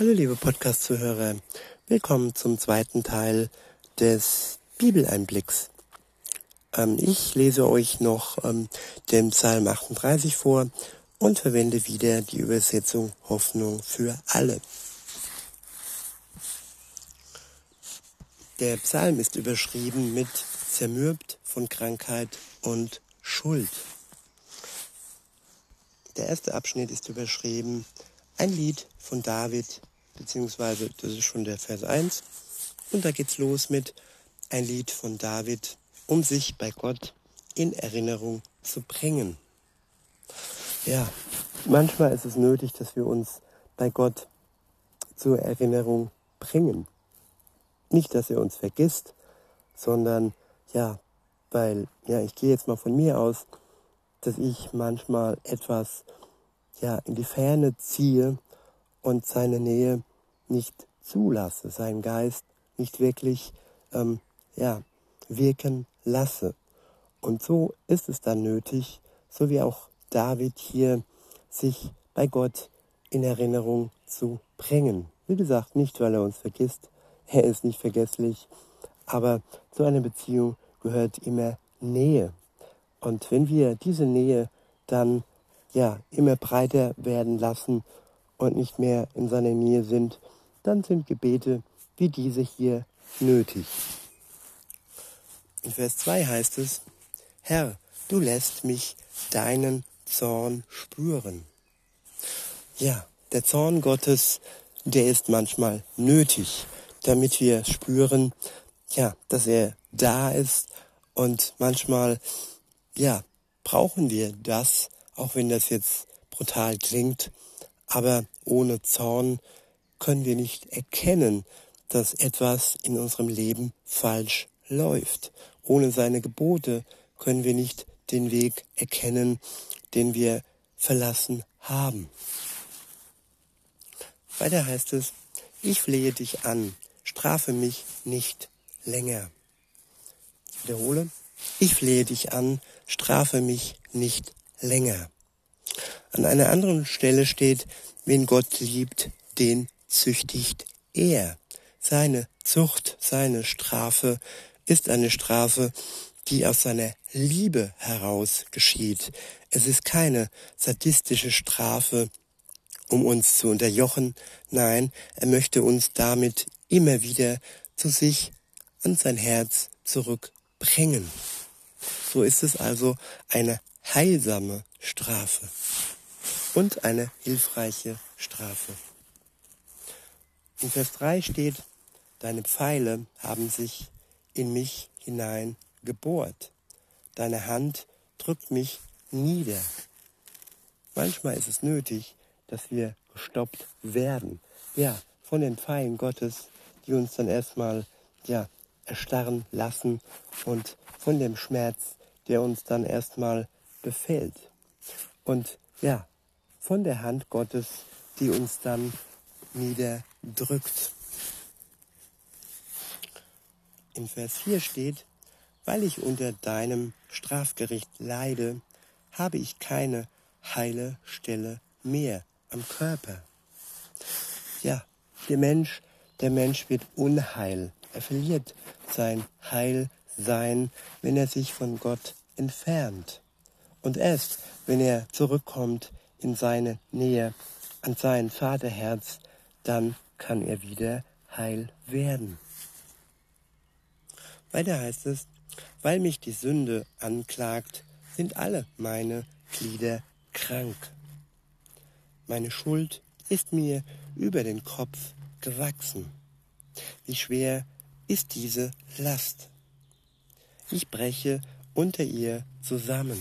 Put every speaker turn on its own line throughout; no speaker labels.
Hallo liebe Podcast-Zuhörer, willkommen zum zweiten Teil des Bibeleinblicks. Ähm, ich lese euch noch ähm, den Psalm 38 vor und verwende wieder die Übersetzung Hoffnung für alle. Der Psalm ist überschrieben mit Zermürbt von Krankheit und Schuld. Der erste Abschnitt ist überschrieben Ein Lied von David beziehungsweise das ist schon der Vers 1. Und da geht's los mit ein Lied von David, um sich bei Gott in Erinnerung zu bringen. Ja, manchmal ist es nötig, dass wir uns bei Gott zur Erinnerung bringen. Nicht, dass er uns vergisst, sondern ja, weil, ja, ich gehe jetzt mal von mir aus, dass ich manchmal etwas ja in die Ferne ziehe und seine Nähe nicht zulasse, seinen Geist nicht wirklich ähm, ja, wirken lasse. Und so ist es dann nötig, so wie auch David hier, sich bei Gott in Erinnerung zu bringen. Wie gesagt, nicht, weil er uns vergisst, er ist nicht vergesslich, aber zu einer Beziehung gehört immer Nähe. Und wenn wir diese Nähe dann ja immer breiter werden lassen und nicht mehr in seiner Nähe sind, dann sind Gebete wie diese hier nötig. In Vers 2 heißt es, Herr, du lässt mich deinen Zorn spüren. Ja, der Zorn Gottes, der ist manchmal nötig, damit wir spüren, ja, dass er da ist und manchmal, ja, brauchen wir das, auch wenn das jetzt brutal klingt, aber ohne Zorn können wir nicht erkennen, dass etwas in unserem Leben falsch läuft. Ohne seine Gebote können wir nicht den Weg erkennen, den wir verlassen haben. Weiter heißt es, ich flehe dich an, strafe mich nicht länger. Ich wiederhole, ich flehe dich an, strafe mich nicht länger. An einer anderen Stelle steht, wen Gott liebt, den züchtigt er. Seine Zucht, seine Strafe ist eine Strafe, die aus seiner Liebe heraus geschieht. Es ist keine sadistische Strafe, um uns zu unterjochen. Nein, er möchte uns damit immer wieder zu sich und sein Herz zurückbringen. So ist es also eine heilsame Strafe und eine hilfreiche Strafe. In Vers 3 steht, deine Pfeile haben sich in mich hinein gebohrt. Deine Hand drückt mich nieder. Manchmal ist es nötig, dass wir gestoppt werden. Ja, von den Pfeilen Gottes, die uns dann erstmal, ja, erstarren lassen und von dem Schmerz, der uns dann erstmal befällt. Und ja, von der Hand Gottes, die uns dann niederdrückt. In Vers 4 steht, weil ich unter deinem Strafgericht leide, habe ich keine heile Stelle mehr am Körper. Ja, der Mensch, der Mensch wird unheil. Er verliert sein Heilsein, wenn er sich von Gott entfernt. Und erst, wenn er zurückkommt in seine Nähe, an sein Vaterherz, dann kann er wieder heil werden. Weiter heißt es, weil mich die Sünde anklagt, sind alle meine Glieder krank. Meine Schuld ist mir über den Kopf gewachsen. Wie schwer ist diese Last? Ich breche unter ihr zusammen.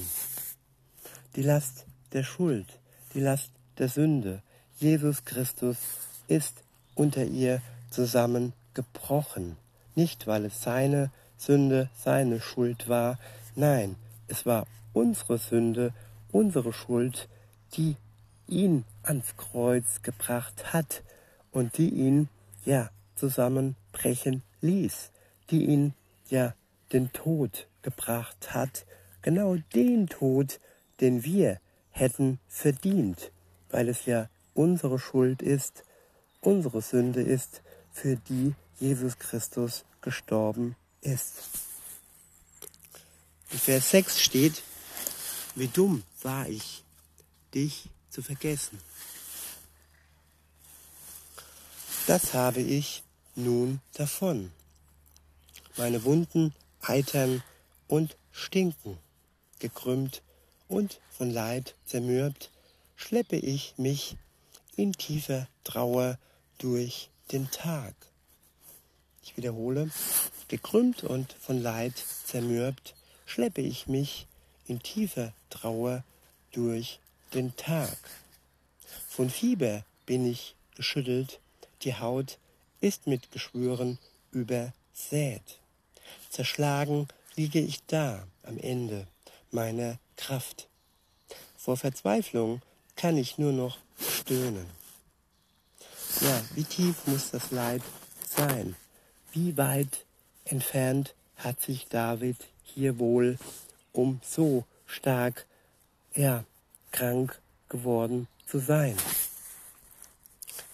Die Last der Schuld, die Last der Sünde, Jesus Christus ist unter ihr zusammengebrochen. Nicht, weil es seine Sünde, seine Schuld war, nein, es war unsere Sünde, unsere Schuld, die ihn ans Kreuz gebracht hat und die ihn, ja, zusammenbrechen ließ, die ihn, ja, den Tod gebracht hat, genau den Tod, den wir hätten verdient, weil es ja unsere Schuld ist, unsere Sünde ist, für die Jesus Christus gestorben ist. In Vers 6 steht, wie dumm war ich, dich zu vergessen. Das habe ich nun davon. Meine Wunden eitern und stinken, gekrümmt und von Leid zermürbt, schleppe ich mich in tiefer Trauer durch den Tag. Ich wiederhole, gekrümmt und von Leid zermürbt, schleppe ich mich in tiefer Trauer durch den Tag. Von Fieber bin ich geschüttelt, die Haut ist mit Geschwüren übersät. Zerschlagen liege ich da am Ende meiner Kraft. Vor Verzweiflung kann ich nur noch stöhnen. Ja, wie tief muss das Leid sein? Wie weit entfernt hat sich David hier wohl um so stark, ja, krank geworden zu sein?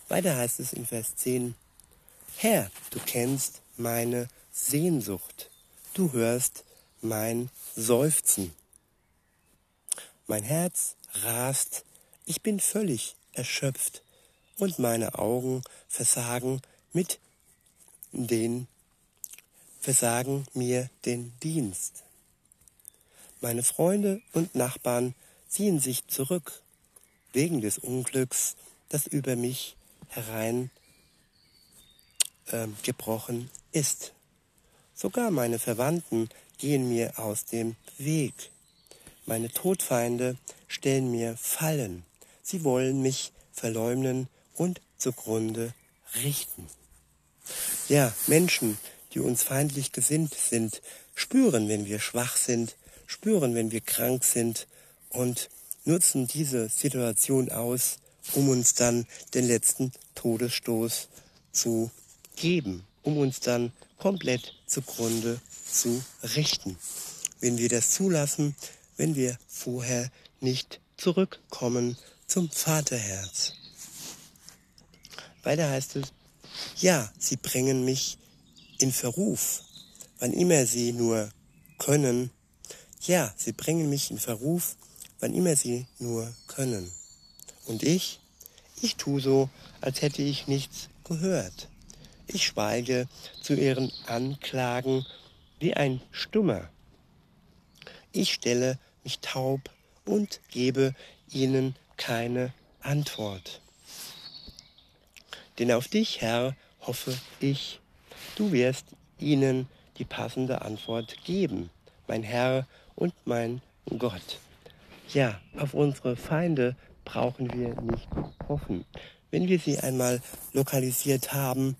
Weiter heißt es in Vers 10, Herr, du kennst meine Sehnsucht, du hörst mein Seufzen. Mein Herz rast, ich bin völlig erschöpft und meine Augen versagen mit den versagen mir den Dienst. Meine Freunde und Nachbarn ziehen sich zurück wegen des Unglücks, das über mich herein äh, gebrochen ist. Sogar meine Verwandten gehen mir aus dem Weg. Meine Todfeinde stellen mir Fallen. Sie wollen mich verleumden und zugrunde richten. Ja, Menschen, die uns feindlich gesinnt sind, spüren, wenn wir schwach sind, spüren, wenn wir krank sind und nutzen diese Situation aus, um uns dann den letzten Todesstoß zu geben, um uns dann komplett zugrunde zu richten. Wenn wir das zulassen, wenn wir vorher nicht zurückkommen zum Vaterherz. Weiter heißt es, ja, sie bringen mich in Verruf, wann immer sie nur können. Ja, sie bringen mich in Verruf, wann immer sie nur können. Und ich, ich tu so, als hätte ich nichts gehört. Ich schweige zu ihren Anklagen wie ein Stummer. Ich stelle mich taub und gebe ihnen keine Antwort. Denn auf dich, Herr, hoffe ich, du wirst ihnen die passende Antwort geben, mein Herr und mein Gott. Ja, auf unsere Feinde brauchen wir nicht hoffen. Wenn wir sie einmal lokalisiert haben,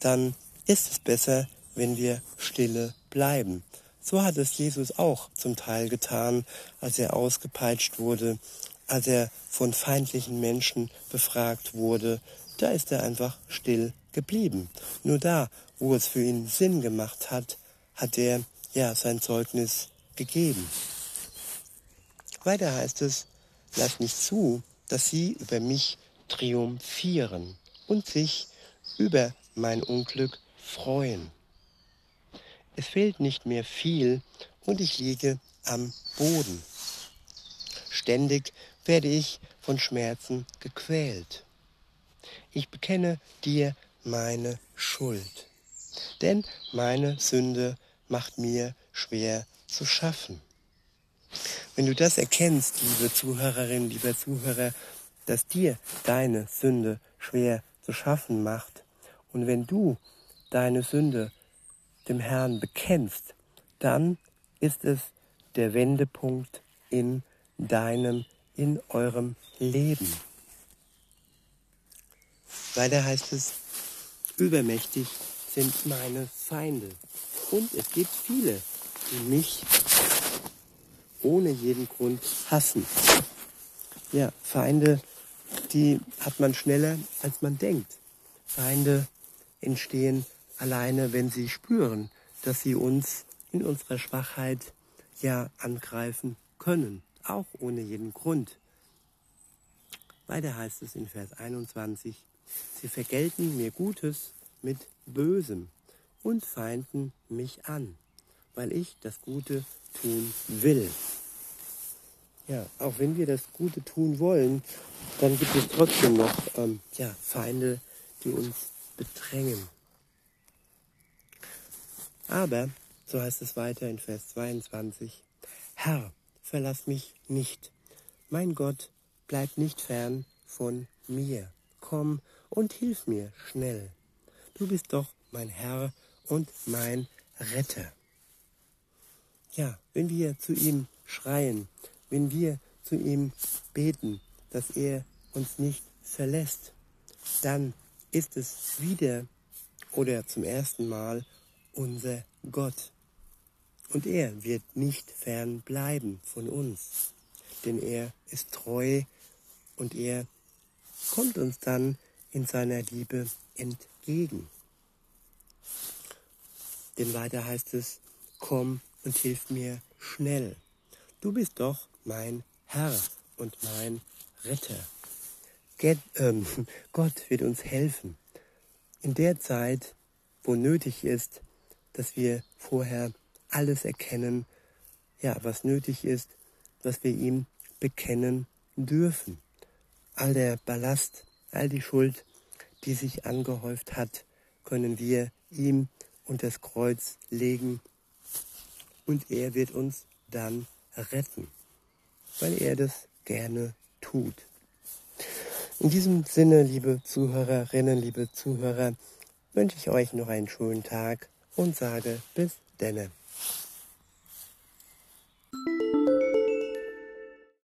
dann ist es besser, wenn wir stille bleiben. So hat es Jesus auch zum Teil getan, als er ausgepeitscht wurde, als er von feindlichen Menschen befragt wurde da ist er einfach still geblieben. Nur da, wo es für ihn Sinn gemacht hat, hat er ja sein Zeugnis gegeben. Weiter heißt es, lass nicht zu, dass sie über mich triumphieren und sich über mein Unglück freuen. Es fehlt nicht mehr viel und ich liege am Boden. Ständig werde ich von Schmerzen gequält ich bekenne dir meine Schuld. Denn meine Sünde macht mir schwer zu schaffen. Wenn du das erkennst, liebe Zuhörerin, lieber Zuhörer, dass dir deine Sünde schwer zu schaffen macht, und wenn du deine Sünde dem Herrn bekennst, dann ist es der Wendepunkt in deinem, in eurem Leben. Weiter heißt es, übermächtig sind meine Feinde. Und es gibt viele, die mich ohne jeden Grund hassen. Ja, Feinde, die hat man schneller, als man denkt. Feinde entstehen alleine, wenn sie spüren, dass sie uns in unserer Schwachheit ja angreifen können, auch ohne jeden Grund. Weiter heißt es in Vers 21, Sie vergelten mir Gutes mit Bösem und feinden mich an, weil ich das Gute tun will. Ja, auch wenn wir das Gute tun wollen, dann gibt es trotzdem noch ähm, ja, Feinde, die uns bedrängen. Aber, so heißt es weiter in Vers 22, Herr, verlass mich nicht. Mein Gott, bleib nicht fern von mir. Komm und hilf mir schnell. Du bist doch mein Herr und mein Retter. Ja, wenn wir zu ihm schreien, wenn wir zu ihm beten, dass er uns nicht verlässt, dann ist es wieder oder zum ersten Mal unser Gott. Und er wird nicht fern bleiben von uns, denn er ist treu und er kommt uns dann in seiner Liebe entgegen. Denn weiter heißt es, komm und hilf mir schnell. Du bist doch mein Herr und mein Retter. Get, ähm, Gott wird uns helfen. In der Zeit, wo nötig ist, dass wir vorher alles erkennen, ja, was nötig ist, was wir ihm bekennen dürfen. All der Ballast, all die Schuld, die sich angehäuft hat, können wir ihm unter das Kreuz legen und er wird uns dann retten, weil er das gerne tut. In diesem Sinne, liebe Zuhörerinnen, liebe Zuhörer, wünsche ich euch noch einen schönen Tag und sage bis denne.